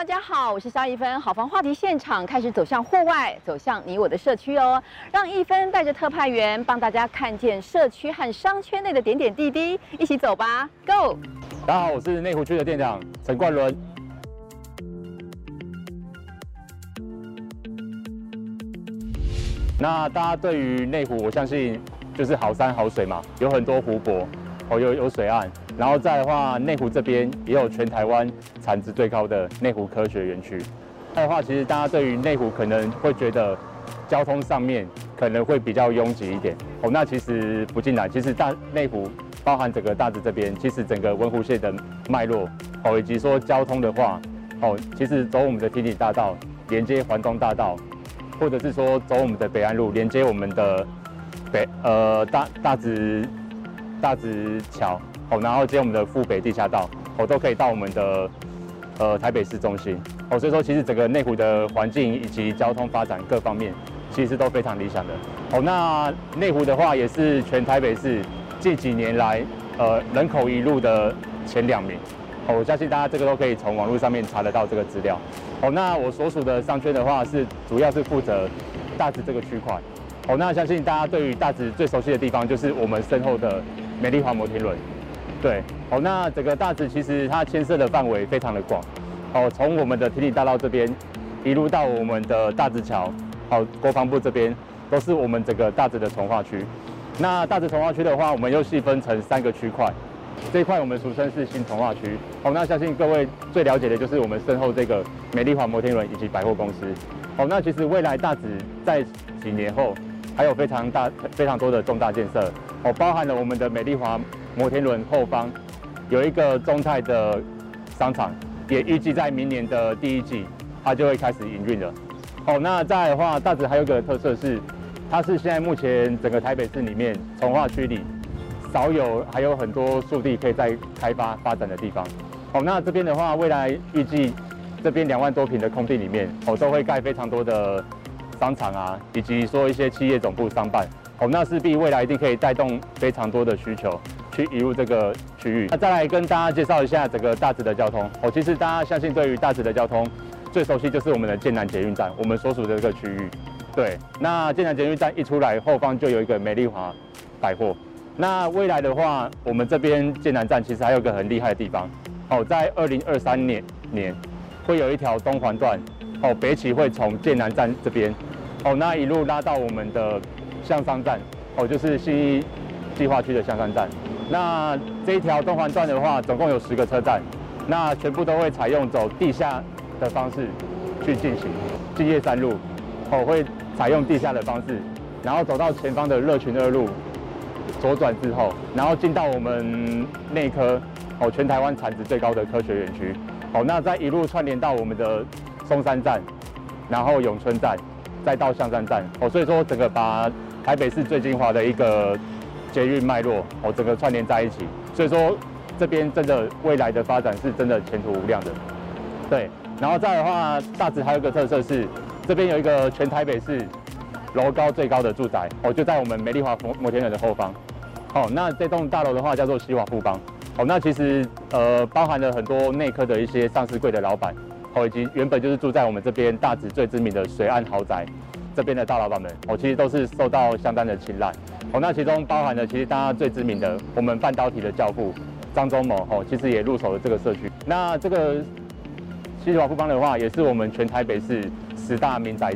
大家好，我是萧一芬。好房话题现场开始走向户外，走向你我的社区哦。让一芬带着特派员帮大家看见社区和商圈内的点点滴滴，一起走吧，Go！大家好，我是内湖区的店长陈冠伦。那大家对于内湖，我相信就是好山好水嘛，有很多湖泊，哦，有有水岸。然后再的话，内湖这边也有全台湾产值最高的内湖科学园区。再的话，其实大家对于内湖可能会觉得交通上面可能会比较拥挤一点哦。那其实不进来，其实大内湖包含整个大直这边，其实整个文湖线的脉络哦，以及说交通的话哦，其实走我们的天顶大道连接环东大道，或者是说走我们的北安路连接我们的北呃大大直大直桥。哦，然后接我们的富北地下道，哦，都可以到我们的呃台北市中心。哦，所以说其实整个内湖的环境以及交通发展各方面，其实都非常理想的。哦，那内湖的话也是全台北市近几年来呃人口一路的前两名。哦，我相信大家这个都可以从网络上面查得到这个资料。哦，那我所属的商圈的话是主要是负责大直这个区块。哦，那相信大家对于大直最熟悉的地方就是我们身后的美丽华摩天轮。对，好，那整个大直其实它牵涉的范围非常的广，哦，从我们的堤顶大道这边一路到我们的大直桥，好，国防部这边都是我们整个大直的重划区。那大直重划区的话，我们又细分成三个区块，这一块我们俗称是新重划区。好，那相信各位最了解的就是我们身后这个美丽华摩天轮以及百货公司。好，那其实未来大直在几年后还有非常大、非常多的重大建设，哦，包含了我们的美丽华。摩天轮后方有一个中泰的商场，也预计在明年的第一季，它就会开始营运了。哦，那再来的话，大直还有一个特色是，它是现在目前整个台北市里面重划区里少有还有很多树地可以再开发发展的地方。哦，那这边的话，未来预计这边两万多坪的空地里面，哦，都会盖非常多的商场啊，以及说一些企业总部商办。哦，那势必未来一定可以带动非常多的需求。去移入这个区域，那再来跟大家介绍一下整个大直的交通。哦，其实大家相信对于大直的交通最熟悉就是我们的剑南捷运站，我们所属的这个区域。对，那剑南捷运站一出来，后方就有一个美丽华百货。那未来的话，我们这边剑南站其实还有一个很厉害的地方。哦，在二零二三年年会有一条东环段，哦，北起会从剑南站这边，哦，那一路拉到我们的象山站，哦，就是信义计划区的象山站。那这一条东环段的话，总共有十个车站，那全部都会采用走地下的方式去进行。敬业三路哦，会采用地下的方式，然后走到前方的乐群二路，左转之后，然后进到我们内科哦，全台湾产值最高的科学园区。哦，那再一路串联到我们的松山站，然后永春站，再到象山站。哦，所以说整个把台北市最精华的一个。捷运脉络哦，整个串联在一起，所以说这边真的未来的发展是真的前途无量的。对，然后再的话，大直还有一个特色是，这边有一个全台北市楼高最高的住宅哦，就在我们美丽华摩摩天轮的后方。哦，那这栋大楼的话叫做西华富邦。哦，那其实呃包含了很多内科的一些上市柜的老板，哦，以及原本就是住在我们这边大直最知名的水岸豪宅这边的大老板们，哦，其实都是受到相当的青睐。哦，那其中包含了其实大家最知名的我们半导体的教父张忠谋，哦，其实也入手了这个社区。那这个西华富邦的话，也是我们全台北市十大名宅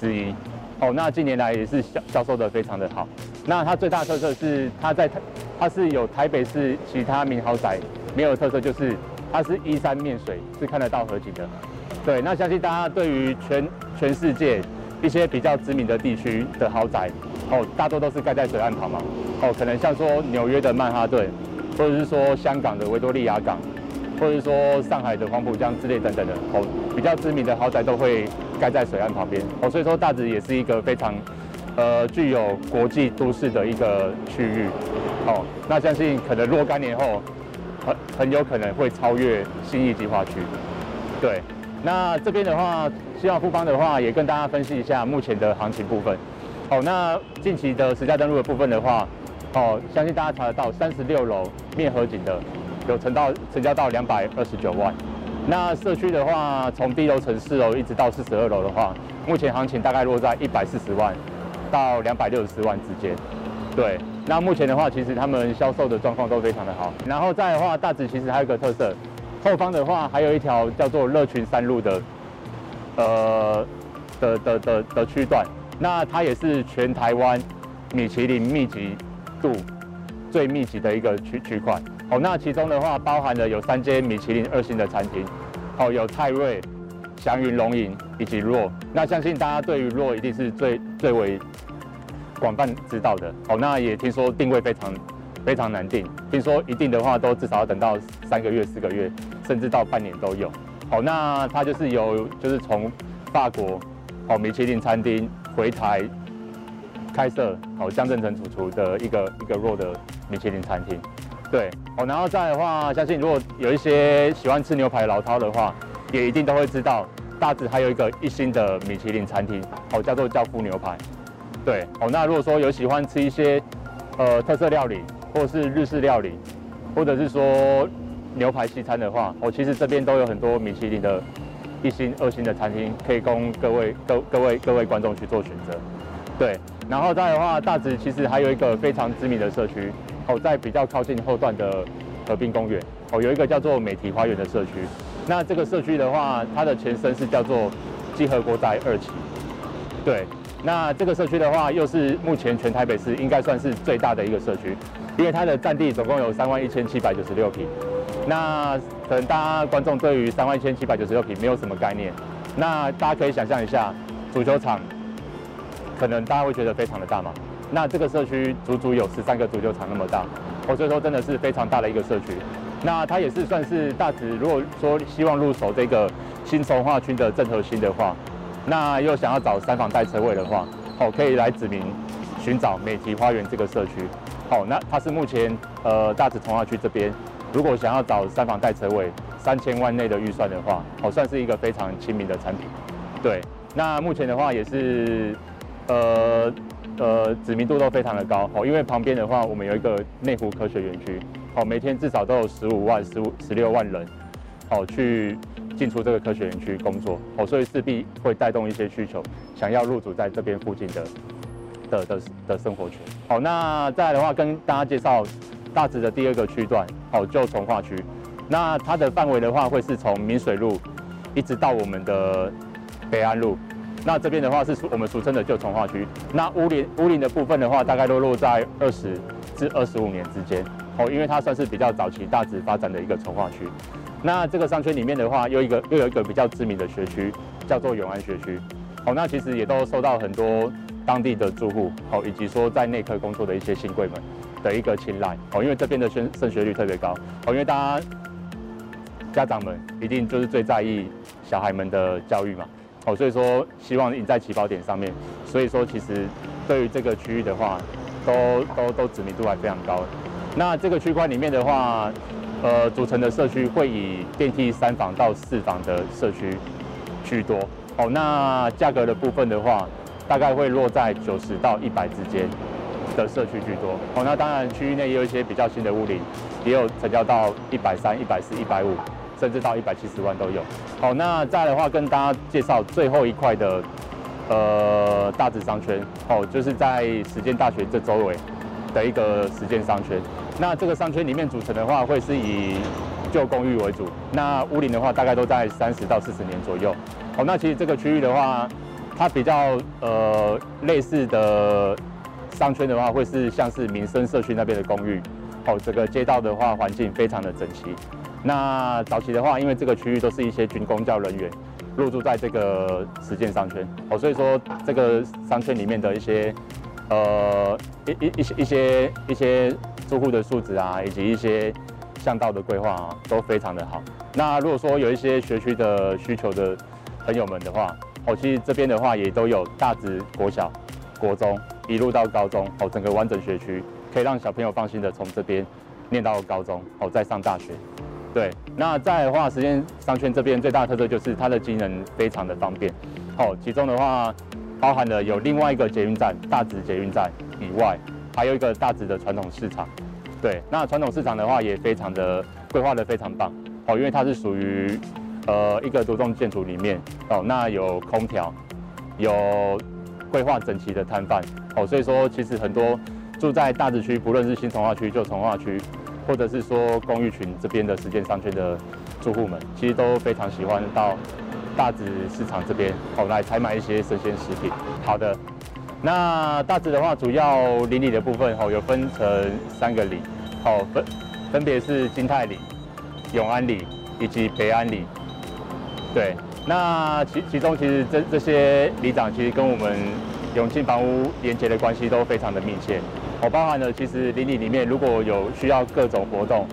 之一。哦，那近年来也是销销售的非常的好。那它最大的特色是它在它是有台北市其他名豪宅没有特色，就是它是依山面水，是看得到河景的。对，那相信大家对于全全世界一些比较知名的地区的豪宅。哦，大多都是盖在水岸旁嘛。哦，可能像说纽约的曼哈顿，或者是说香港的维多利亚港，或者是说上海的黄浦江之类等等的。哦，比较知名的豪宅都会盖在水岸旁边。哦，所以说大直也是一个非常，呃，具有国际都市的一个区域。哦，那相信可能若干年后，很很有可能会超越新义计划区。对，那这边的话，希望富邦的话，也跟大家分析一下目前的行情部分。哦，那近期的实价登录的部分的话，哦，相信大家查得到，三十六楼面河景的有成到成交到两百二十九万。那社区的话，从第一楼层四楼一直到四十二楼的话，目前行情大概落在一百四十万到两百六十四万之间。对，那目前的话，其实他们销售的状况都非常的好。然后再的话，大直其实还有一个特色，后方的话还有一条叫做乐群山路的，呃的的的的区段，那它也是全台湾米其林密集度最密集的一个区区块。哦，那其中的话包含了有三间米其林二星的餐厅，哦，有泰瑞、祥云、龙吟以及若。那相信大家对于若一定是最最为广泛知道的。哦，那也听说定位非常非常难定，听说一定的话都至少要等到三个月、四个月，甚至到半年都有。好，那它就是有就是从法国哦米其林餐厅回台开设哦江镇城主厨的一个一个若的米其林餐厅。对，哦，然后再的话，相信如果有一些喜欢吃牛排的老饕的话，也一定都会知道，大直还有一个一星的米其林餐厅，哦，叫做教父牛排。对，哦，那如果说有喜欢吃一些，呃，特色料理，或者是日式料理，或者是说牛排西餐的话，我，其实这边都有很多米其林的一星、二星的餐厅，可以供各位各各位各位观众去做选择。对，然后再的话，大直其实还有一个非常知名的社区。哦，在比较靠近后段的河滨公园，哦，有一个叫做美体花园的社区。那这个社区的话，它的前身是叫做基河国宅二期。对，那这个社区的话，又是目前全台北市应该算是最大的一个社区，因为它的占地总共有三万一千七百九十六坪。那可能大家观众对于三万一千七百九十六坪没有什么概念，那大家可以想象一下，足球场可能大家会觉得非常的大嘛。那这个社区足足有十三个足球场那么大，哦，所以说真的是非常大的一个社区。那它也是算是大直，如果说希望入手这个新重划区的正核心的话，那又想要找三房带车位的话，哦，可以来指明寻找美堤花园这个社区。好，那它是目前呃大直重划区这边，如果想要找三房带车位，三千万内的预算的话，哦，算是一个非常亲民的产品。对，那目前的话也是呃。呃，知名度都非常的高哦，因为旁边的话，我们有一个内湖科学园区，哦，每天至少都有十五万、十五、十六万人，哦，去进出这个科学园区工作，哦，所以势必会带动一些需求，想要入住在这边附近的的的的生活圈。好，那再来的话，跟大家介绍大直的第二个区段，哦，旧重化区，那它的范围的话，会是从明水路一直到我们的北安路。那这边的话是我们俗称的旧重化区。那屋龄屋龄的部分的话，大概都落在二十至二十五年之间哦，因为它算是比较早期大直发展的一个重化区。那这个商圈里面的话，又一个又有一个比较知名的学区，叫做永安学区。哦，那其实也都受到很多当地的住户哦，以及说在内科工作的一些新贵们的一个青睐哦，因为这边的升升学率特别高哦，因为大家家长们一定就是最在意小孩们的教育嘛。哦，所以说希望赢在起跑点上面，所以说其实对于这个区域的话，都都都知名度还非常高。那这个区块里面的话，呃，组成的社区会以电梯三房到四房的社区居多。哦，那价格的部分的话，大概会落在九十到一百之间的社区居多。哦，那当然区域内也有一些比较新的屋龄，也有成交到一百三、一百四、一百五。甚至到一百七十万都有。好，那再的话，跟大家介绍最后一块的，呃，大直商圈。哦，就是在实践大学这周围的一个实践商圈。那这个商圈里面组成的话，会是以旧公寓为主。那屋龄的话，大概都在三十到四十年左右。好，那其实这个区域的话，它比较呃类似的商圈的话，会是像是民生社区那边的公寓。哦，这个街道的话，环境非常的整齐。那早期的话，因为这个区域都是一些军工教人员入住在这个实践商圈哦，所以说这个商圈里面的一些呃一一一些一些一些住户的素质啊，以及一些巷道的规划啊，都非常的好。那如果说有一些学区的需求的朋友们的话，哦，其实这边的话也都有大直国小、国中一路到高中哦，整个完整学区可以让小朋友放心的从这边念到高中哦，再上大学。对，那再来的话，实践商圈这边最大的特色就是它的机能非常的方便。哦，其中的话包含了有另外一个捷运站，大直捷运站以外，还有一个大直的传统市场。对，那传统市场的话也非常的规划的非常棒。哦，因为它是属于呃一个独栋建筑里面哦，那有空调，有规划整齐的摊贩哦，所以说其实很多住在大直区，不论是新从化区、旧从化区，或者是说公寓群这边的十间商圈的住户们，其实都非常喜欢到大直市场这边哦来采买一些生鲜食品。好的，那大直的话，主要邻里的部分哦，有分成三个里，哦分分别是金泰里、永安里以及北安里。对，那其其中其实这这些里长其实跟我们永庆房屋连接的关系都非常的密切。哦，包含了其实邻里里面如果有需要各种活动，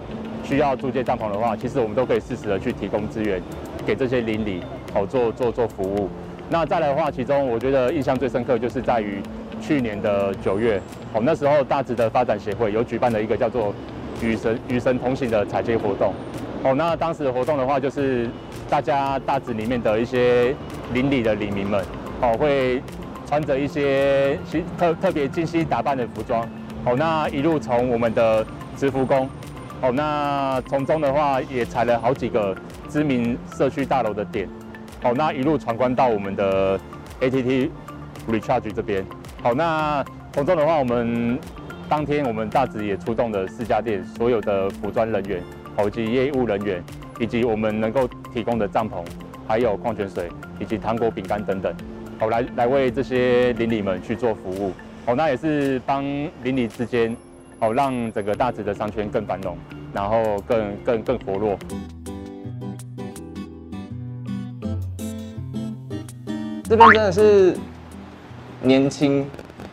需要租借帐篷的话，其实我们都可以适时的去提供资源给这些邻里，哦做做做服务。那再来的话，其中我觉得印象最深刻就是在于去年的九月，哦那时候大直的发展协会有举办了一个叫做与神与神同行的采街活动。哦，那当时的活动的话就是。大家大直里面的一些邻里的里民们，哦，会穿着一些特特别精心打扮的服装，哦，那一路从我们的直福宫，哦，那从中的话也踩了好几个知名社区大楼的点，哦，那一路闯关到我们的 ATT Recharge 这边，好，那从中的话，我们当天我们大直也出动了四家店所有的服装人员，以及业务人员。以及我们能够提供的帐篷，还有矿泉水，以及糖果、饼干等等，好，来来为这些邻里们去做服务，好，那也是帮邻里之间，好，让整个大直的商圈更繁荣，然后更更更活络。这边真的是年轻，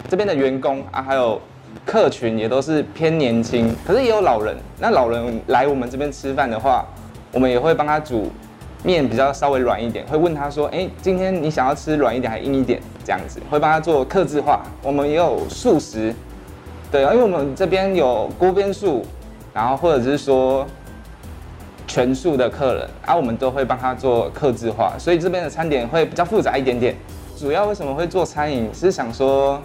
这边的员工啊，还有客群也都是偏年轻，可是也有老人。那老人来我们这边吃饭的话，我们也会帮他煮面，比较稍微软一点，会问他说：“哎，今天你想要吃软一点还硬一点？”这样子会帮他做客制化。我们也有素食，对，因为我们这边有锅边素，然后或者是说全素的客人，啊，我们都会帮他做客制化，所以这边的餐点会比较复杂一点点。主要为什么会做餐饮，是想说，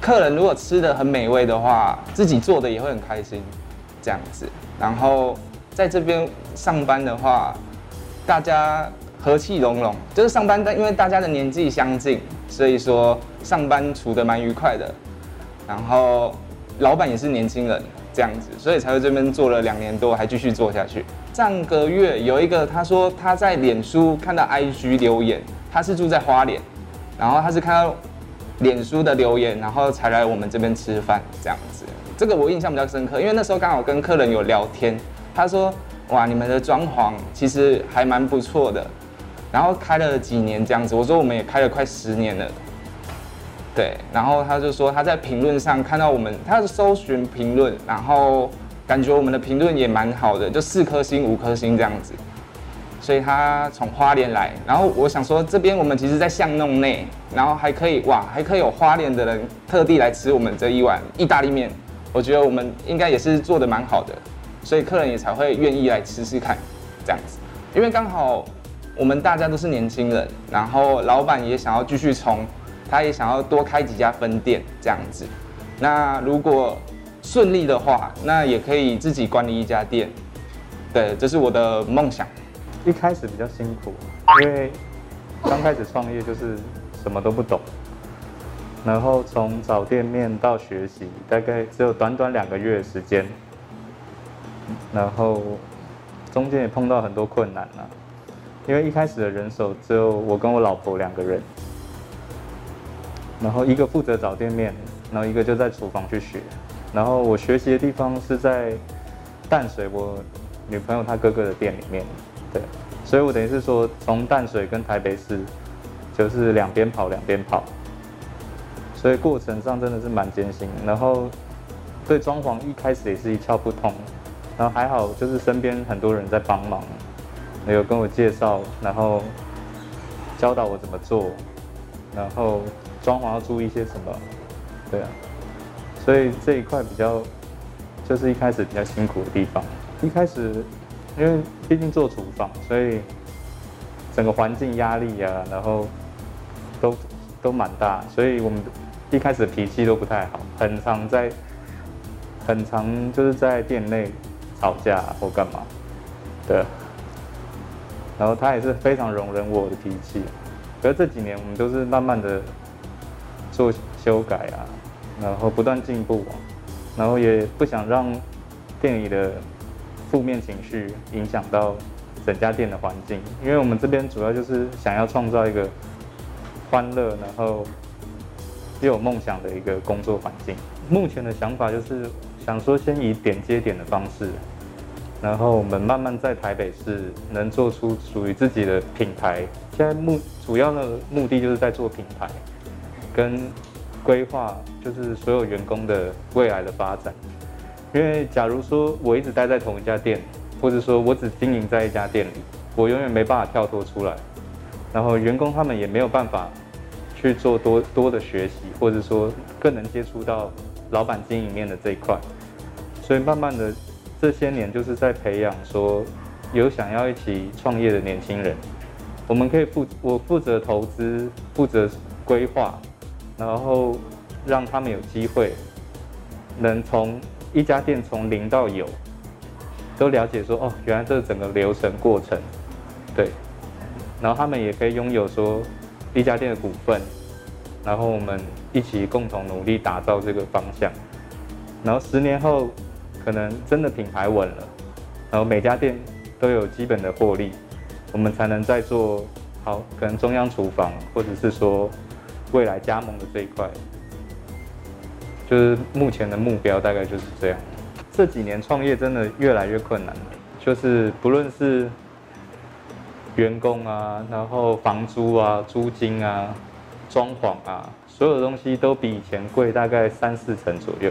客人如果吃得很美味的话，自己做的也会很开心，这样子，然后。在这边上班的话，大家和气融融，就是上班，但因为大家的年纪相近，所以说上班处得蛮愉快的。然后老板也是年轻人，这样子，所以才会这边做了两年多，还继续做下去。上个月有一个他说他在脸书看到 IG 留言，他是住在花莲，然后他是看到脸书的留言，然后才来我们这边吃饭这样子。这个我印象比较深刻，因为那时候刚好跟客人有聊天。他说：“哇，你们的装潢其实还蛮不错的，然后开了几年这样子。”我说：“我们也开了快十年了。”对，然后他就说他在评论上看到我们，他搜寻评论，然后感觉我们的评论也蛮好的，就四颗星、五颗星这样子。所以他从花莲来，然后我想说这边我们其实，在巷弄内，然后还可以哇，还可以有花莲的人特地来吃我们这一碗意大利面。我觉得我们应该也是做的蛮好的。所以客人也才会愿意来吃吃看，这样子，因为刚好我们大家都是年轻人，然后老板也想要继续冲，他也想要多开几家分店这样子。那如果顺利的话，那也可以自己管理一家店。对，这是我的梦想。一开始比较辛苦，因为刚开始创业就是什么都不懂，然后从找店面到学习，大概只有短短两个月的时间。然后中间也碰到很多困难啊，因为一开始的人手只有我跟我老婆两个人，然后一个负责找店面，然后一个就在厨房去学，然后我学习的地方是在淡水我女朋友她哥哥的店里面，对，所以我等于是说从淡水跟台北市就是两边跑两边跑，所以过程上真的是蛮艰辛，然后对装潢一开始也是一窍不通。然后还好，就是身边很多人在帮忙，有跟我介绍，然后教导我怎么做，然后装潢要注意些什么，对啊，所以这一块比较就是一开始比较辛苦的地方。一开始因为毕竟做厨房，所以整个环境压力啊，然后都都蛮大，所以我们一开始脾气都不太好，很常在很常就是在店内。吵架或干嘛？对。然后他也是非常容忍我的脾气。可是这几年我们都是慢慢的做修改啊，然后不断进步，然后也不想让店里的负面情绪影响到整家店的环境，因为我们这边主要就是想要创造一个欢乐，然后又有梦想的一个工作环境。目前的想法就是想说，先以点接点的方式，然后我们慢慢在台北市能做出属于自己的品牌。现在目主要的目的就是在做品牌，跟规划，就是所有员工的未来的发展。因为假如说我一直待在同一家店，或者说我只经营在一家店里，我永远没办法跳脱出来，然后员工他们也没有办法去做多多的学习，或者说更能接触到老板经营面的这一块。所以慢慢的这些年就是在培养说有想要一起创业的年轻人。我们可以负我负责投资，负责规划，然后让他们有机会能从一家店从零到有都了解说哦，原来这整个流程过程，对，然后他们也可以拥有说一家店的股份，然后我们一起共同努力打造这个方向，然后十年后可能真的品牌稳了，然后每家店都有基本的获利。我们才能再做好，可能中央厨房，或者是说未来加盟的这一块，就是目前的目标大概就是这样。这几年创业真的越来越困难，就是不论是员工啊，然后房租啊、租金啊、装潢啊，所有东西都比以前贵大概三四成左右。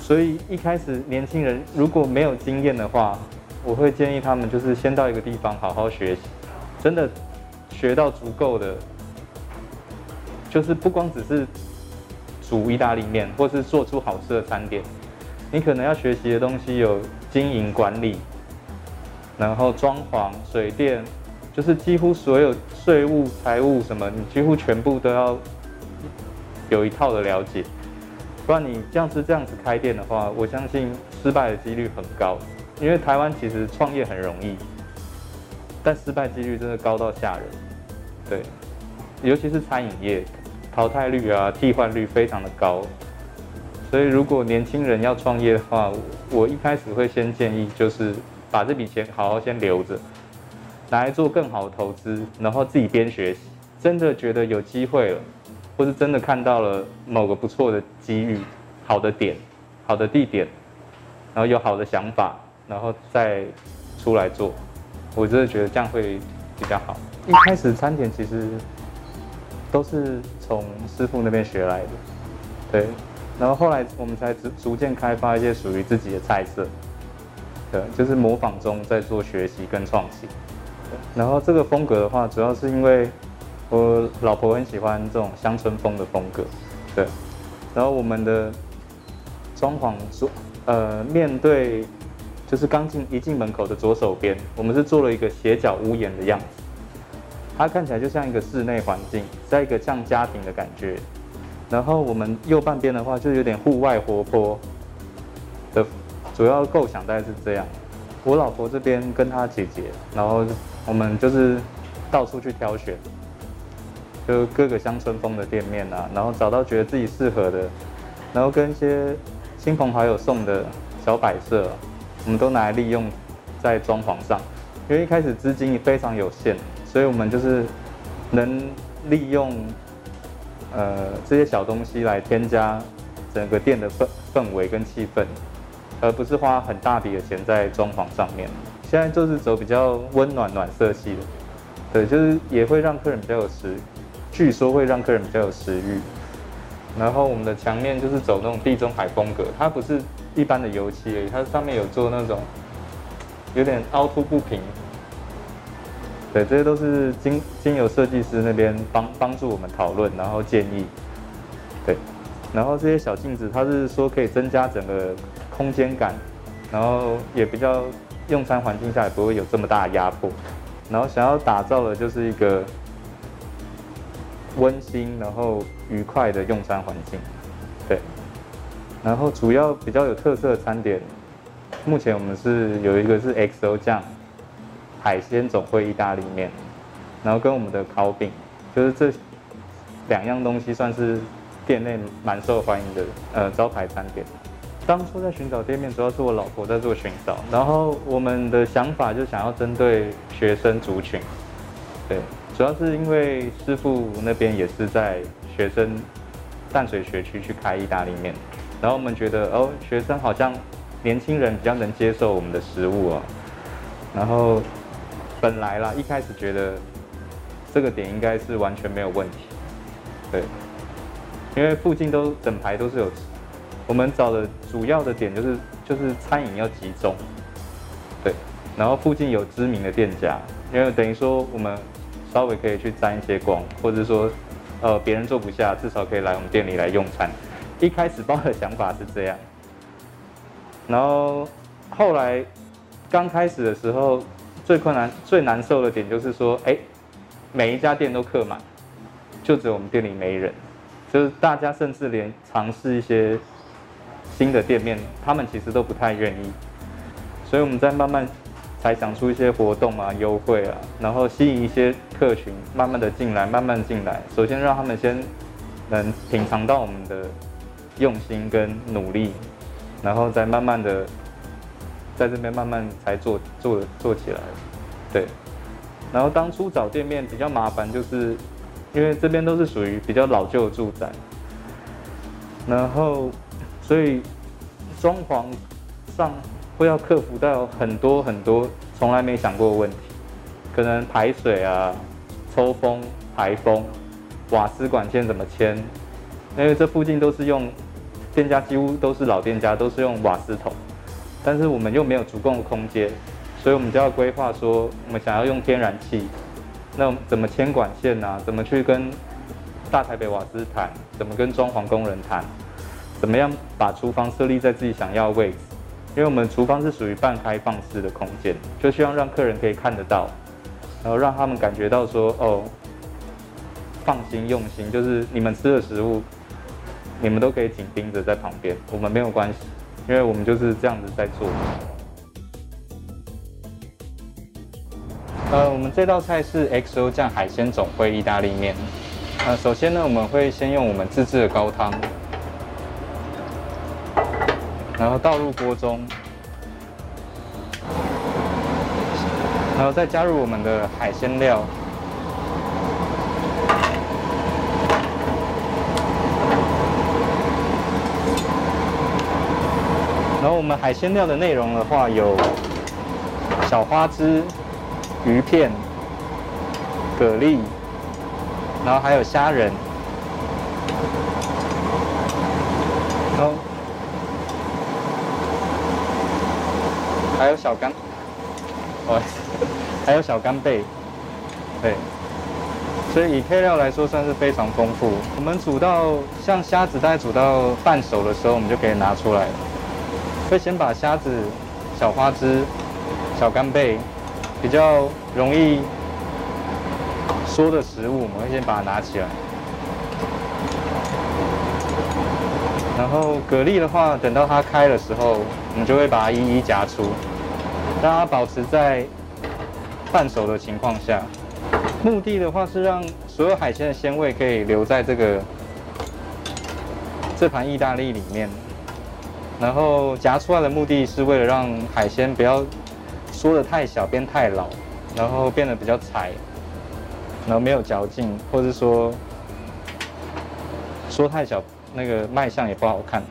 所以一开始年轻人如果没有经验的话，我会建议他们，就是先到一个地方好好学习，真的学到足够的，就是不光只是煮意大利面，或是做出好吃的餐点，你可能要学习的东西有经营管理，然后装潢、水电，就是几乎所有税务、财务什么，你几乎全部都要有一套的了解，不然你这样子这样子开店的话，我相信失败的几率很高。因为台湾其实创业很容易，但失败几率真的高到吓人，对，尤其是餐饮业，淘汰率啊、替换率非常的高，所以如果年轻人要创业的话，我一开始会先建议就是把这笔钱好好先留着，拿来做更好的投资，然后自己边学习，真的觉得有机会了，或是真的看到了某个不错的机遇、好的点、好的地点，然后有好的想法。然后再出来做，我真的觉得这样会比较好。一开始餐点其实都是从师傅那边学来的，对。然后后来我们才逐逐渐开发一些属于自己的菜色，对，就是模仿中在做学习跟创新。然后这个风格的话，主要是因为我老婆很喜欢这种乡村风的风格，对。然后我们的装潢做呃面对。就是刚进一进门口的左手边，我们是做了一个斜角屋檐的样子，它看起来就像一个室内环境，在一个像家庭的感觉。然后我们右半边的话，就有点户外活泼的，主要构想大概是这样。我老婆这边跟她姐姐，然后我们就是到处去挑选，就各个乡村风的店面啊，然后找到觉得自己适合的，然后跟一些亲朋好友送的小摆设。我们都拿来利用在装潢上，因为一开始资金非常有限，所以我们就是能利用呃这些小东西来添加整个店的氛氛围跟气氛，而不是花很大笔的钱在装潢上面。现在就是走比较温暖暖色系的，对，就是也会让客人比较有食，据说会让客人比较有食欲。然后我们的墙面就是走那种地中海风格，它不是。一般的油漆而已，它上面有做那种有点凹凸不平，对，这些都是经经由设计师那边帮帮助我们讨论，然后建议，对，然后这些小镜子，它是说可以增加整个空间感，然后也比较用餐环境下也不会有这么大的压迫，然后想要打造的就是一个温馨然后愉快的用餐环境，对。然后主要比较有特色的餐点，目前我们是有一个是 XO 酱，海鲜总会意大利面，然后跟我们的烤饼，就是这两样东西算是店内蛮受欢迎的呃招牌餐点。当初在寻找店面，主要是我老婆在做寻找，然后我们的想法就想要针对学生族群，对，主要是因为师傅那边也是在学生淡水学区去开意大利面，然后我们觉得哦，学生好像年轻人比较能接受我们的食物啊，然后本来啦，一开始觉得这个点应该是完全没有问题，对，因为附近都整排都是有。我们找的主要的点就是就是餐饮要集中，对，然后附近有知名的店家，因为等于说我们稍微可以去沾一些光，或者说呃别人坐不下，至少可以来我们店里来用餐。一开始抱的想法是这样，然后后来刚开始的时候最困难最难受的点就是说，哎，每一家店都客满，就只有我们店里没人，就是大家甚至连尝试一些。新的店面，他们其实都不太愿意，所以我们在慢慢才想出一些活动啊、优惠啊，然后吸引一些客群，慢慢的进来，慢慢进来。首先让他们先能品尝到我们的用心跟努力，然后再慢慢的在这边慢慢才做做做起来。对，然后当初找店面比较麻烦，就是因为这边都是属于比较老旧的住宅，然后。所以，装潢上会要克服到很多很多从来没想过的问题，可能排水啊、抽风、排风、瓦斯管线怎么牵？因为这附近都是用店家，几乎都是老店家，都是用瓦斯桶，但是我们又没有足够的空间，所以我们就要规划说，我们想要用天然气，那怎么牵管线啊？怎么去跟大台北瓦斯谈？怎么跟装潢工人谈？怎么样把厨房设立在自己想要的位置？因为我们厨房是属于半开放式的空间，就希望让客人可以看得到，然后让他们感觉到说哦，放心用心，就是你们吃的食物，你们都可以紧盯着在旁边，我们没有关系，因为我们就是这样子在做。呃，我们这道菜是 XO 酱海鲜总会意大利面。呃，首先呢，我们会先用我们自制的高汤。然后倒入锅中，然后再加入我们的海鲜料，然后我们海鲜料的内容的话有小花枝、鱼片、蛤蜊，然后还有虾仁，还有小干，哦，还有小干贝，对，所以以配料来说算是非常丰富。我们煮到像虾子，大概煮到半熟的时候，我们就可以拿出来了。会先把虾子、小花枝、小干贝比较容易缩的食物，我们会先把它拿起来。然后蛤蜊的话，等到它开的时候，我们就会把它一一夹出。让它保持在半熟的情况下，目的的话是让所有海鲜的鲜味可以留在这个这盘意大利里面。然后夹出来的目的是为了让海鲜不要缩得太小，变太老，然后变得比较柴，然后没有嚼劲，或者说缩太小，那个卖相也不好看。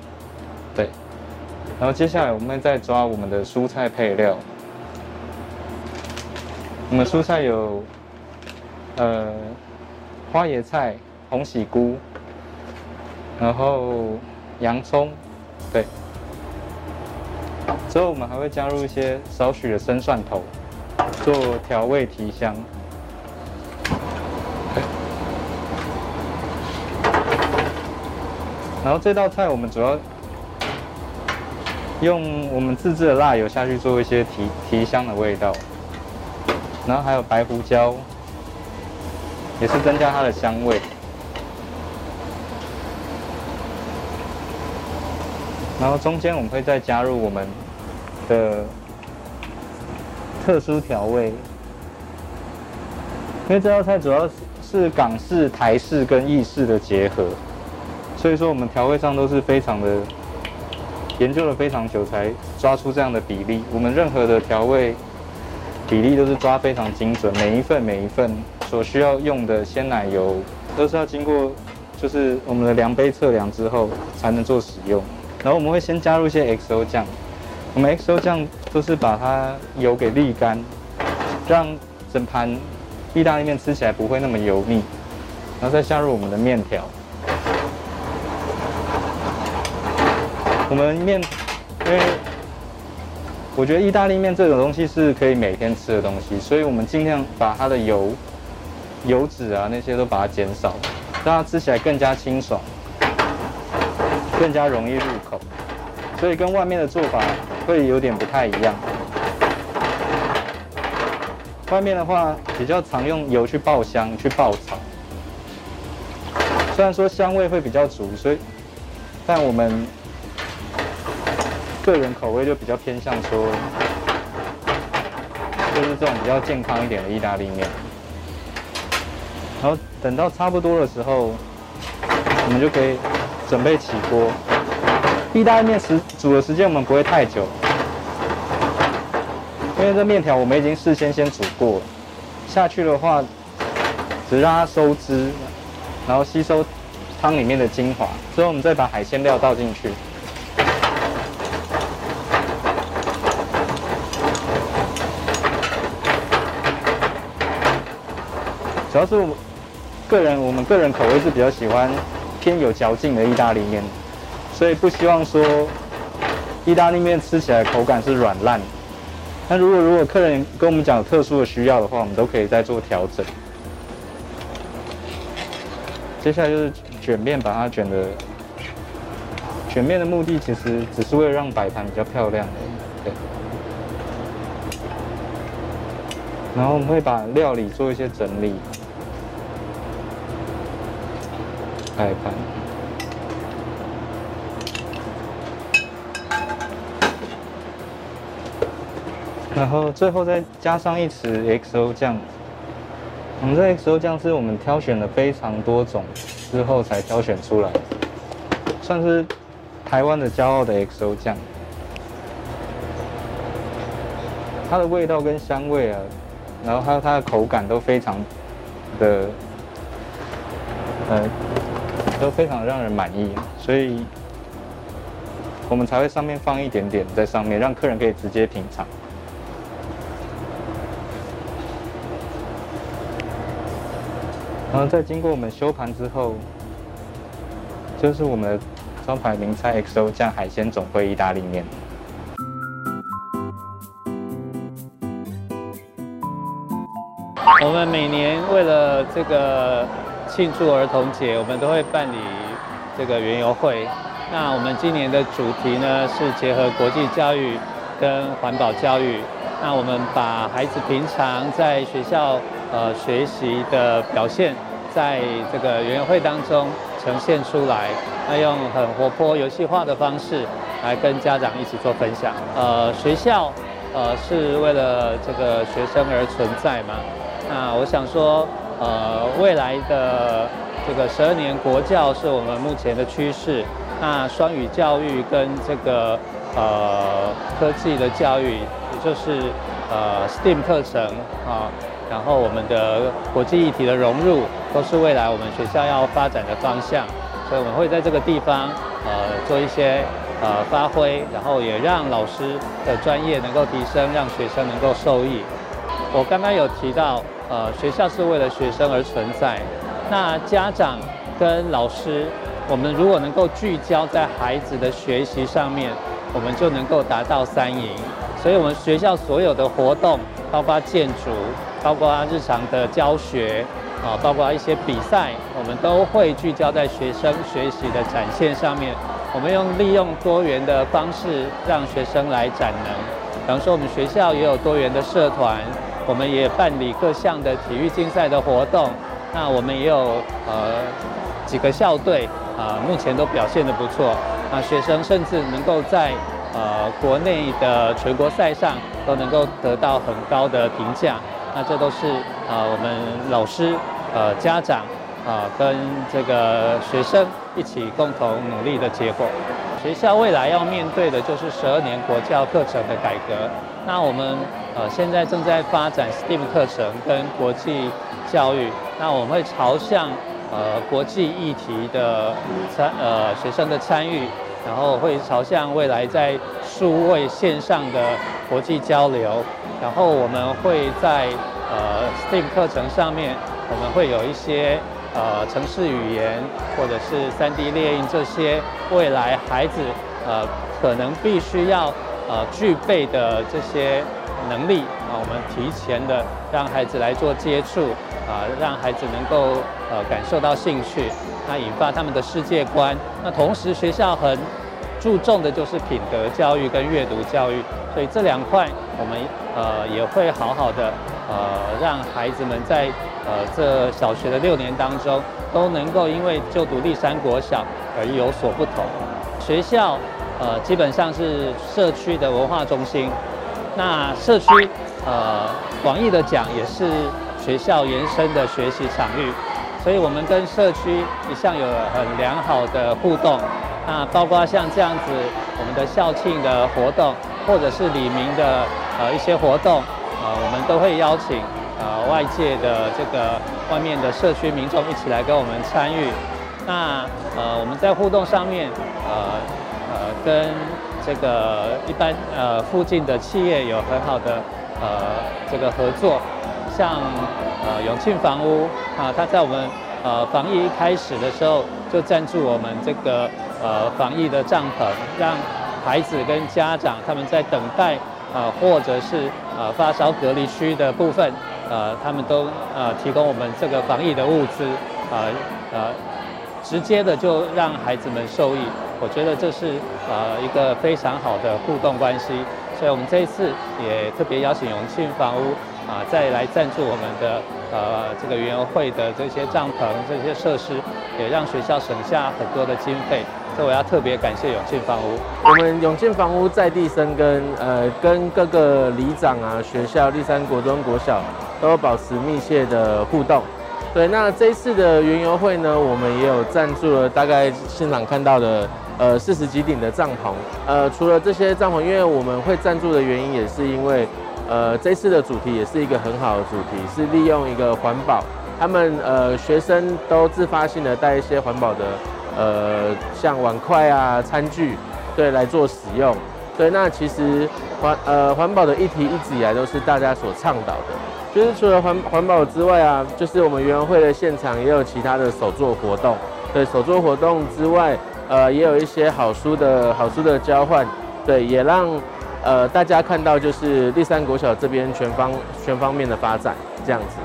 对。然后接下来我们再抓我们的蔬菜配料。我们蔬菜有，呃，花椰菜、红喜菇，然后洋葱，对。之后我们还会加入一些少许的生蒜头，做调味提香。然后这道菜我们主要用我们自制的辣油下去做一些提提香的味道。然后还有白胡椒，也是增加它的香味。然后中间我们会再加入我们的特殊调味，因为这道菜主要是港式、台式跟意式的结合，所以说我们调味上都是非常的研究了非常久才抓出这样的比例。我们任何的调味比例都是抓非常精准，每一份每一份所需要用的鲜奶油都是要经过就是我们的量杯测量之后才能做使用。然后我们会先加入一些 XO 酱，我们 XO 酱都是把它油给沥干，让整盘意大利面吃起来不会那么油腻。然后再加入我们的面条，我们面，因为我觉得意大利面这种东西是可以每天吃的东西，所以我们尽量把它的油、油脂啊那些都把它减少，让它吃起来更加清爽。更加容易入口，所以跟外面的做法会有点不太一样。外面的话比较常用油去爆香、去爆炒，虽然说香味会比较足，所以，但我们个人口味就比较偏向说，就是这种比较健康一点的意大利面。然后等到差不多的时候，我们就可以。准备起锅，意大利面时煮的时间我们不会太久，因为这面条我们已经事先先煮过，下去的话，只让它收汁，然后吸收汤里面的精华，之后我们再把海鲜料倒进去。主要是我个人，我们个人口味是比较喜欢。偏有嚼劲的意大利面，所以不希望说意大利面吃起来口感是软烂。那如果如果客人跟我们讲特殊的需要的话，我们都可以再做调整。接下来就是卷面，把它卷的卷面的目的其实只是为了让摆盘比较漂亮。对。然后我们会把料理做一些整理。开盘，然后最后再加上一匙 XO 酱。我们这 XO 酱是我们挑选了非常多种之后才挑选出来，算是台湾的骄傲的 XO 酱。它的味道跟香味啊，然后还有它的口感都非常的，呃。都非常让人满意，所以我们才会上面放一点点在上面，让客人可以直接品尝。然后在经过我们修盘之后，就是我们的招牌名菜 XO 酱海鲜总烩意大利面。我们每年为了这个。庆祝儿童节，我们都会办理这个园游会。那我们今年的主题呢，是结合国际教育跟环保教育。那我们把孩子平常在学校呃学习的表现，在这个园游会当中呈现出来。那用很活泼游戏化的方式来跟家长一起做分享。呃，学校呃是为了这个学生而存在嘛。那我想说。呃，未来的这个十二年国教是我们目前的趋势。那双语教育跟这个呃科技的教育，也就是呃 STEAM 课程啊，然后我们的国际议题的融入，都是未来我们学校要发展的方向。所以我们会在这个地方呃做一些呃发挥，然后也让老师的专业能够提升，让学生能够受益。我刚刚有提到。呃，学校是为了学生而存在。那家长跟老师，我们如果能够聚焦在孩子的学习上面，我们就能够达到三赢。所以，我们学校所有的活动，包括建筑，包括日常的教学，啊，包括一些比赛，我们都会聚焦在学生学习的展现上面。我们用利用多元的方式，让学生来展能。比方说，我们学校也有多元的社团。我们也办理各项的体育竞赛的活动，那我们也有呃几个校队啊、目前都表现得不错。那学生甚至能够在呃国内的全国赛上都能够得到很高的评价。那这都是呃我们老师、呃家长啊、跟这个学生一起共同努力的结果。学校未来要面对的就是十二年国教课程的改革。那我们呃现在正在发展 STEAM 课程跟国际教育，那我们会朝向呃国际议题的参呃学生的参与，然后会朝向未来在数位线上的国际交流，然后我们会在呃 STEAM 课程上面，我们会有一些。呃，程式语言或者是 3D 列印这些未来孩子呃可能必须要呃具备的这些能力啊，我们提前的让孩子来做接触啊，让孩子能够呃感受到兴趣，那引发他们的世界观。那同时学校很注重的就是品德教育跟阅读教育，所以这两块我们呃也会好好的呃让孩子们在。呃，这小学的六年当中，都能够因为就读立山国小而有所不同。学校呃基本上是社区的文化中心，那社区呃广义的讲也是学校延伸的学习场域，所以我们跟社区一向有很良好的互动。那包括像这样子我们的校庆的活动，或者是李明的呃一些活动，呃我们都会邀请。呃，外界的这个外面的社区民众一起来跟我们参与，那呃我们在互动上面，呃呃跟这个一般呃附近的企业有很好的呃这个合作，像呃永庆房屋啊，它在我们呃防疫一开始的时候就赞助我们这个呃防疫的帐篷，让孩子跟家长他们在等待啊、呃、或者是呃发烧隔离区的部分。呃，他们都呃提供我们这个防疫的物资，呃呃，直接的就让孩子们受益。我觉得这是呃一个非常好的互动关系，所以我们这一次也特别邀请永庆房屋啊、再来赞助我们的呃这个园游会的这些帐篷这些设施，也让学校省下很多的经费。所以我要特别感谢永庆房屋。我们永庆房屋在地生根，呃，跟各个里长啊、学校、立山国中、国小都保持密切的互动。对，那这一次的园游会呢，我们也有赞助了大概现场看到的呃四十几顶的帐篷。呃，除了这些帐篷，因为我们会赞助的原因，也是因为呃这次的主题也是一个很好的主题，是利用一个环保，他们呃学生都自发性的带一些环保的。呃，像碗筷啊、餐具，对，来做使用。对，那其实环呃环保的议题一直以来都是大家所倡导的。就是除了环环保之外啊，就是我们园游会的现场也有其他的手作活动。对，手作活动之外，呃，也有一些好书的好书的交换。对，也让呃大家看到就是立山国小这边全方全方面的发展这样子。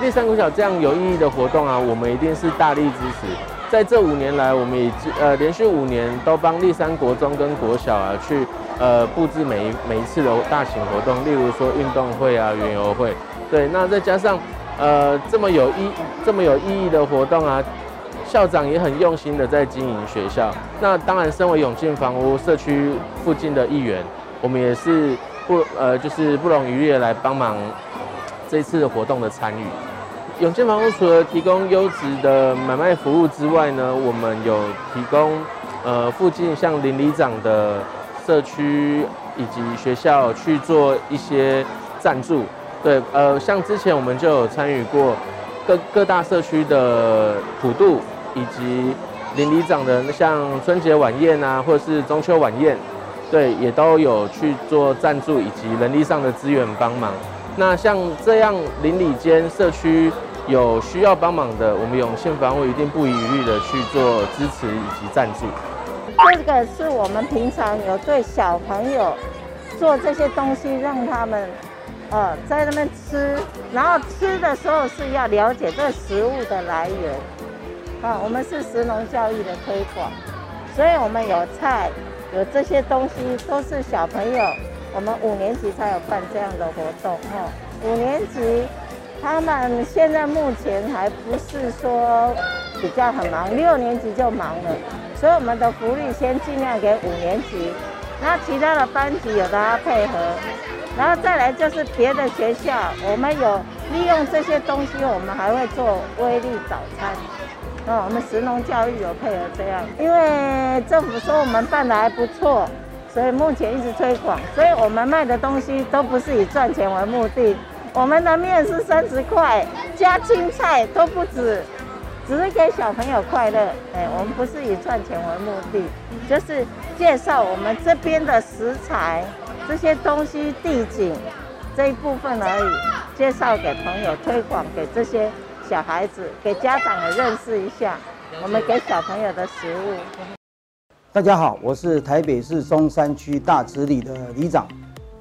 立山国小这样有意义的活动啊，我们一定是大力支持。在这五年来，我们已经呃连续五年都帮立山国中跟国小啊去呃布置每一每一次的大型活动，例如说运动会啊、园游会。对，那再加上呃这么有意这么有意义的活动啊，校长也很用心的在经营学校。那当然，身为永进房屋社区附近的一员，我们也是不呃就是不容余力来帮忙这次活动的参与。永进房屋除了提供优质的买卖服务之外呢，我们有提供呃附近像邻里长的社区以及学校去做一些赞助。对，呃，像之前我们就有参与过各各大社区的普渡，以及邻里长的像春节晚宴啊，或者是中秋晚宴，对，也都有去做赞助以及人力上的资源帮忙。那像这样邻里间社区有需要帮忙的，我们永庆房屋一定不遗余力的去做支持以及赞助。这个是我们平常有对小朋友做这些东西，让他们呃在那边吃，然后吃的时候是要了解这食物的来源。啊，我们是食农教育的推广，所以我们有菜，有这些东西都是小朋友。我们五年级才有办这样的活动哈，五年级他们现在目前还不是说比较很忙，六年级就忙了，所以我们的福利先尽量给五年级，那其他的班级有大家配合，然后再来就是别的学校，我们有利用这些东西，我们还会做威力早餐。哦，我们石农教育有配合这样，因为政府说我们办的还不错，所以目前一直推广。所以我们卖的东西都不是以赚钱为目的。我们的面是三十块，加青菜都不止，只是给小朋友快乐。哎，我们不是以赚钱为目的，就是介绍我们这边的食材。这些东西地景这一部分而已，介绍给朋友，推广给这些小孩子，给家长也认识一下我们给小朋友的食物。大家好，我是台北市中山区大直里的里长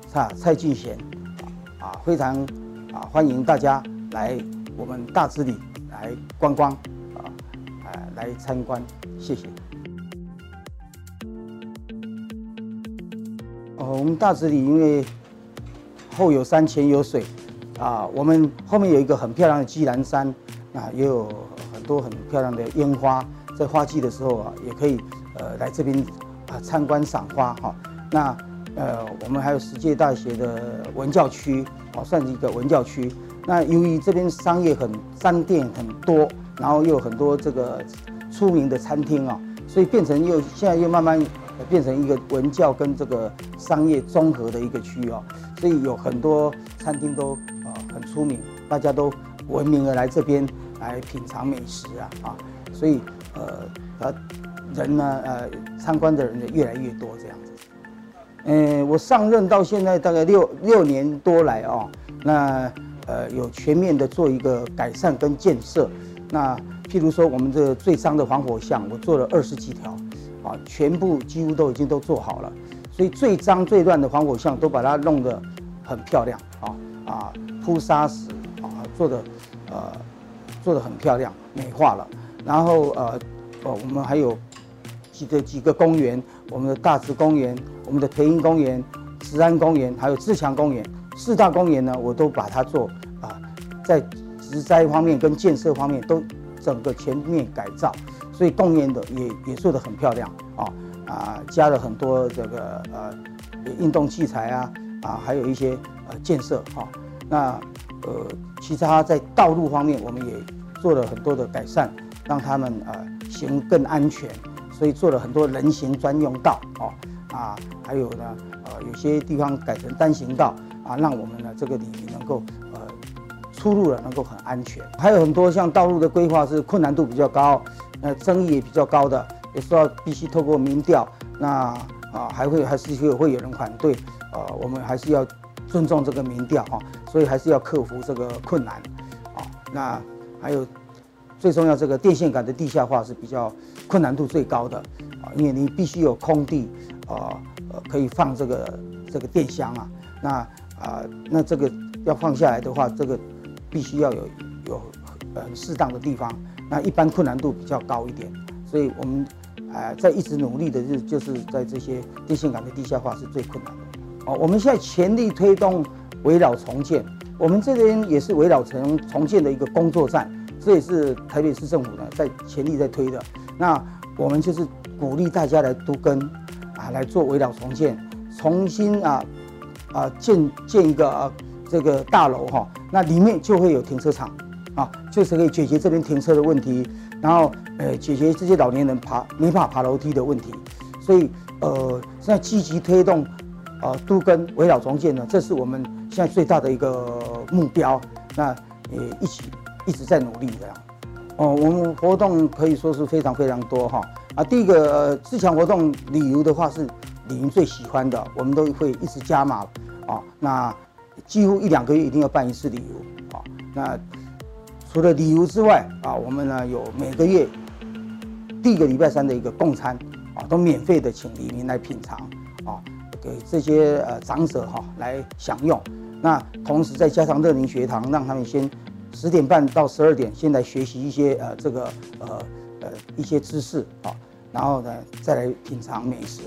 蔡蔡俊贤，啊，非常啊欢迎大家来我们大直里来观光啊，来参观，谢谢。哦我们大直里因为后有山前有水，啊，我们后面有一个很漂亮的基兰山，啊，也有很多很漂亮的烟花，在花季的时候啊，也可以呃来这边啊参观赏花哈。那呃，我们还有世界大学的文教区，哦，算是一个文教区。那由于这边商业很商店很多，然后又有很多这个出名的餐厅啊，所以变成又现在又慢慢。变成一个文教跟这个商业综合的一个区域哦，所以有很多餐厅都很出名，大家都闻名而来这边来品尝美食啊啊，所以呃呃人呢呃参观的人也越来越多这样子。嗯，我上任到现在大概六六年多来哦，那呃有全面的做一个改善跟建设。那譬如说我们这最脏的防火巷，我做了二十几条。啊，全部几乎都已经都做好了，所以最脏最乱的防火巷都把它弄得很漂亮啊，铺砂石啊，做的呃做的很漂亮，美化了。然后呃哦，我们还有几个几个公园，我们的大直公园、我们的培英公园、慈安公园，还有自强公园，四大公园呢，我都把它做啊，在植栽方面跟建设方面都整个全面改造。所以公园的也也做得很漂亮啊啊，加了很多这个呃运动器材啊啊，还有一些呃建设哈。那呃，其他在道路方面，我们也做了很多的改善，让他们呃行更安全。所以做了很多人行专用道哦啊，还有呢呃有些地方改成单行道啊，让我们呢这个里能够呃出入了能够很安全。还有很多像道路的规划是困难度比较高。那争议也比较高的，也是要必须透过民调，那啊还会还是会会有人反对，呃，我们还是要尊重这个民调哈，所以还是要克服这个困难，啊，那还有最重要这个电线杆的地下化是比较困难度最高的啊，因为你必须有空地啊，呃，可以放这个这个电箱啊，那啊那这个要放下来的话，这个必须要有有很适当的地方。那一般困难度比较高一点，所以我们，呃，在一直努力的日，就是在这些电线杆的地下化是最困难的。哦，我们现在全力推动围老重建，我们这边也是围老重重建的一个工作站，这也是台北市政府呢在全力在推的。那我们就是鼓励大家来都跟，啊，来做围老重建，重新啊啊建建一个啊这个大楼哈，那里面就会有停车场。啊，就是可以解决这边停车的问题，然后呃解决这些老年人爬没法爬楼梯的问题，所以呃现在积极推动呃都跟围绕重建呢，这是我们现在最大的一个目标。那也一起一直在努力这样。哦，我们活动可以说是非常非常多哈。啊，第一个呃自强活动旅游的话是里民最喜欢的，我们都会一直加码啊。那几乎一两个月一定要办一次旅游啊。那除了旅游之外啊，我们呢有每个月第一个礼拜三的一个共餐啊，都免费的请里民来品尝啊，给这些呃长者哈来享用。那同时再加上乐龄学堂，让他们先十点半到十二点先来学习一些呃这个呃呃一些知识啊，然后呢再来品尝美食。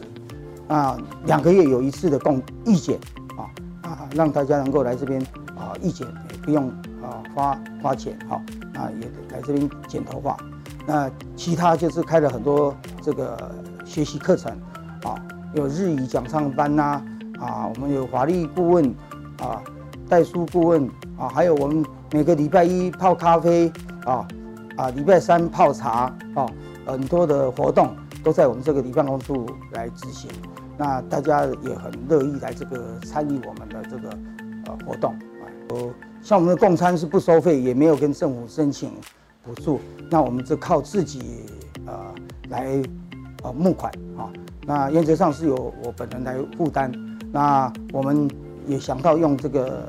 啊，两个月有一次的共义检啊啊，让大家能够来这边啊义检也不用。啊，花花钱哈，那也来这边剪头发。那其他就是开了很多这个学习课程，啊，有日语讲唱班呐，啊，我们有法律顾问，啊代书顾问啊，还有我们每个礼拜一泡咖啡啊啊，礼拜三泡茶啊，很多的活动都在我们这个礼办公处来执行。那大家也很乐意来这个参与我们的这个呃活动啊。呃，像我们的供餐是不收费，也没有跟政府申请补助，那我们就靠自己呃来呃募款啊。那原则上是由我本人来负担。那我们也想到用这个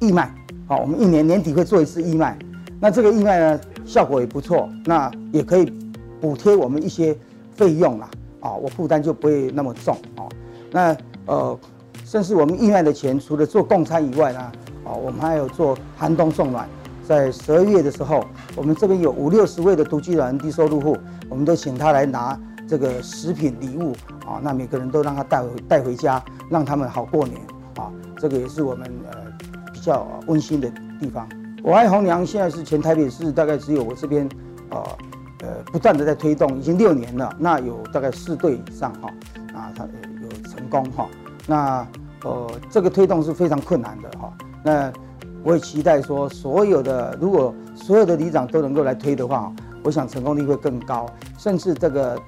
义卖，好，我们一年年底会做一次义卖。那这个义卖呢，效果也不错，那也可以补贴我们一些费用啦，啊，我负担就不会那么重啊。那呃，甚至我们义卖的钱，除了做供餐以外呢，啊，我们还有做寒冬送暖。在十二月的时候，我们这边有五六十位的独居老人、低收入户，我们都请他来拿这个食品礼物啊，那每个人都让他带回带回家，让他们好过年啊。这个也是我们呃比较温馨的地方。我爱红娘现在是全台北市大概只有我这边，呃呃不断的在推动，已经六年了。那有大概四对以上哈，啊，他有成功哈。那呃这个推动是非常困难的哈。那我也期待说，所有的如果所有的里长都能够来推的话，我想成功率会更高，甚至这个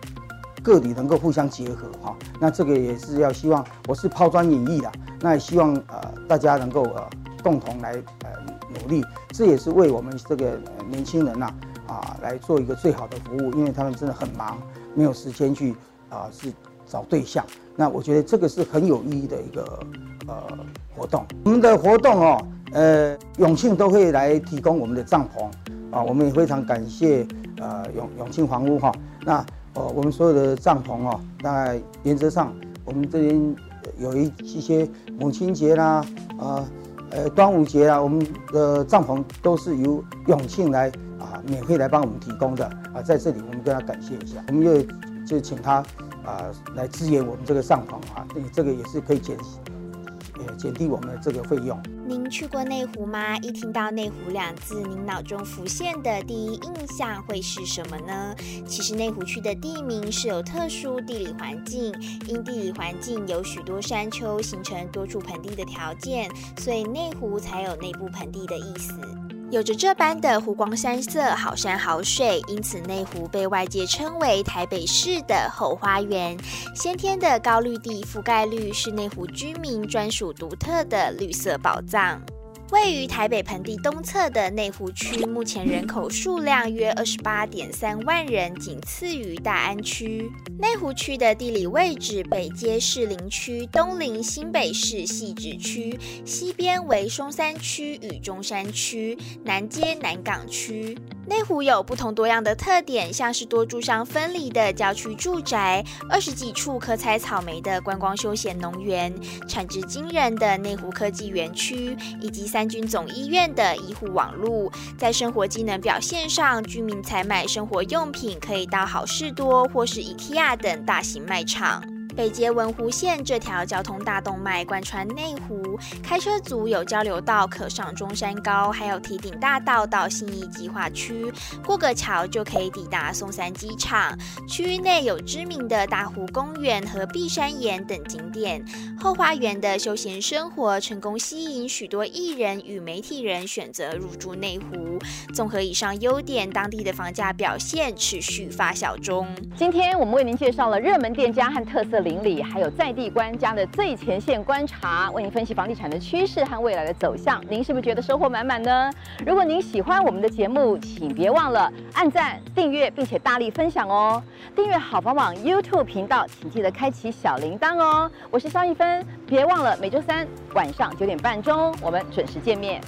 各里能够互相结合哈。那这个也是要希望，我是抛砖引玉的，那也希望呃大家能够呃共同来呃努力，这也是为我们这个年轻人呐啊，啊来做一个最好的服务，因为他们真的很忙，没有时间去啊是找对象。那我觉得这个是很有意义的一个呃活动。我们的活动哦。呃，永庆都会来提供我们的帐篷啊，我们也非常感谢呃永永庆房屋哈。那哦，我们所有的帐篷哦，大概原则上我们这边有一一些母亲节啦，呃呃端午节啦，我们的帐篷都是由永庆来啊免费来帮我们提供的啊，在这里我们跟他感谢一下，我们又就请他啊来支援我们这个帐篷啊，这个也是可以减。减低我们的这个费用。您去过内湖吗？一听到内湖两字，您脑中浮现的第一印象会是什么呢？其实内湖区的地名是有特殊地理环境，因地理环境有许多山丘，形成多处盆地的条件，所以内湖才有内部盆地的意思。有着这般的湖光山色，好山好水，因此内湖被外界称为台北市的后花园。先天的高绿地覆盖率是内湖居民专属独特的绿色宝藏。位于台北盆地东侧的内湖区，目前人口数量约二十八点三万人，仅次于大安区。内湖区的地理位置，北接士林区，东临新北市汐止区，西边为松山区与中山区，南接南港区。内湖有不同多样的特点，像是多住上分离的郊区住宅，二十几处可采草莓的观光休闲农园，产值惊人的内湖科技园区，以及三军总医院的医护网路。在生活机能表现上，居民采买生活用品可以到好事多或是 IKEA 等大型卖场。北接文湖线这条交通大动脉贯穿内湖，开车族有交流道可上中山高，还有提顶大道到信义计划区，过个桥就可以抵达松山机场。区域内有知名的大湖公园和碧山岩等景点，后花园的休闲生活成功吸引许多艺人与媒体人选择入住内湖。综合以上优点，当地的房价表现持续发酵中。今天我们为您介绍了热门店家和特色邻里，还有在地官家的最前线观察，为您分析房地产的趋势和未来的走向。您是不是觉得收获满满呢？如果您喜欢我们的节目，请别忘了按赞、订阅，并且大力分享哦。订阅好房网 YouTube 频道，请记得开启小铃铛哦。我是肖一芬，别忘了每周三晚上九点半钟，我们准时见面。